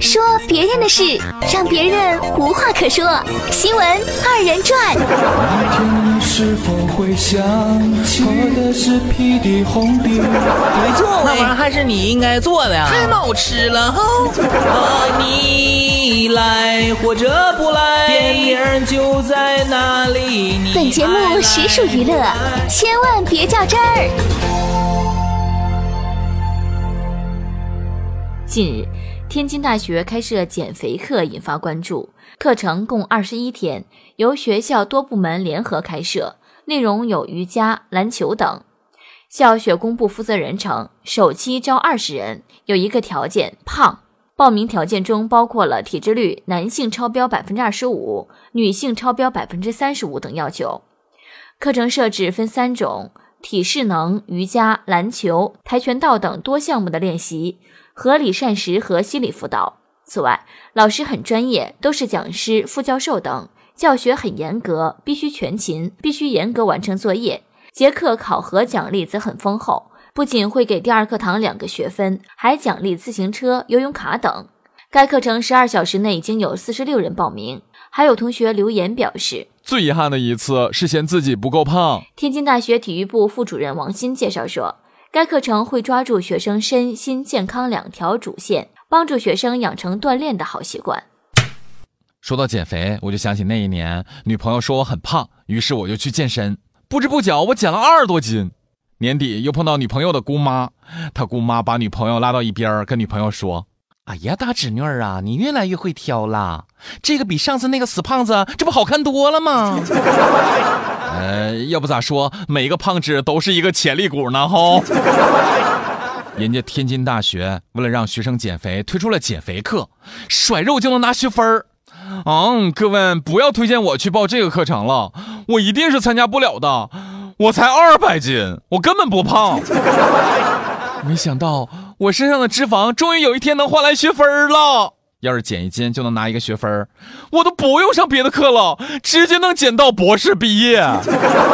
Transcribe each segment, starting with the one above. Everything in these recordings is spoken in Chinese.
说别人的事，让别人无话可说。新闻二人转。没错，那玩意儿还是你应该做的，太闹吃了哈。你来或者不来，电影就在那里。本节目实属娱乐，千万别较真儿。近日。天津大学开设减肥课引发关注，课程共二十一天，由学校多部门联合开设，内容有瑜伽、篮球等。校学工部负责人称，首期招二十人，有一个条件：胖。报名条件中包括了体脂率男性超标百分之二十五，女性超标百分之三十五等要求。课程设置分三种：体适能、瑜伽、篮球、跆拳道等多项目的练习。合理膳食和心理辅导。此外，老师很专业，都是讲师、副教授等，教学很严格，必须全勤，必须严格完成作业。结课考核奖励则很丰厚，不仅会给第二课堂两个学分，还奖励自行车、游泳卡等。该课程十二小时内已经有四十六人报名，还有同学留言表示，最遗憾的一次是嫌自己不够胖。天津大学体育部副主任王鑫介绍说。该课程会抓住学生身心健康两条主线，帮助学生养成锻炼的好习惯。说到减肥，我就想起那一年女朋友说我很胖，于是我就去健身，不知不觉我减了二十多斤。年底又碰到女朋友的姑妈，她姑妈把女朋友拉到一边，跟女朋友说：“哎呀，大侄女儿啊，你越来越会挑了，这个比上次那个死胖子，这不好看多了吗？”呃，要不咋说，每个胖子都是一个潜力股呢？吼！人家天津大学为了让学生减肥，推出了减肥课，甩肉就能拿学分儿。嗯，各位不要推荐我去报这个课程了，我一定是参加不了的。我才二百斤，我根本不胖。没想到我身上的脂肪，终于有一天能换来学分了。要是减一斤就能拿一个学分我都不用上别的课了，直接能减到博士毕业。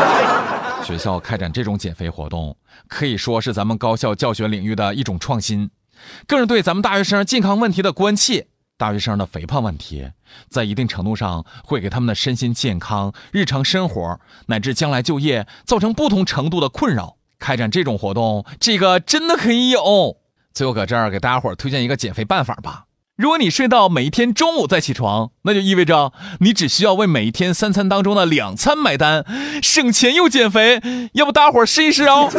学校开展这种减肥活动，可以说是咱们高校教学领域的一种创新，更是对咱们大学生健康问题的关切。大学生的肥胖问题，在一定程度上会给他们的身心健康、日常生活乃至将来就业造成不同程度的困扰。开展这种活动，这个真的可以有。最后，搁这儿给大家伙儿推荐一个减肥办法吧。如果你睡到每一天中午再起床，那就意味着你只需要为每一天三餐当中的两餐买单，省钱又减肥。要不大伙儿试一试哦。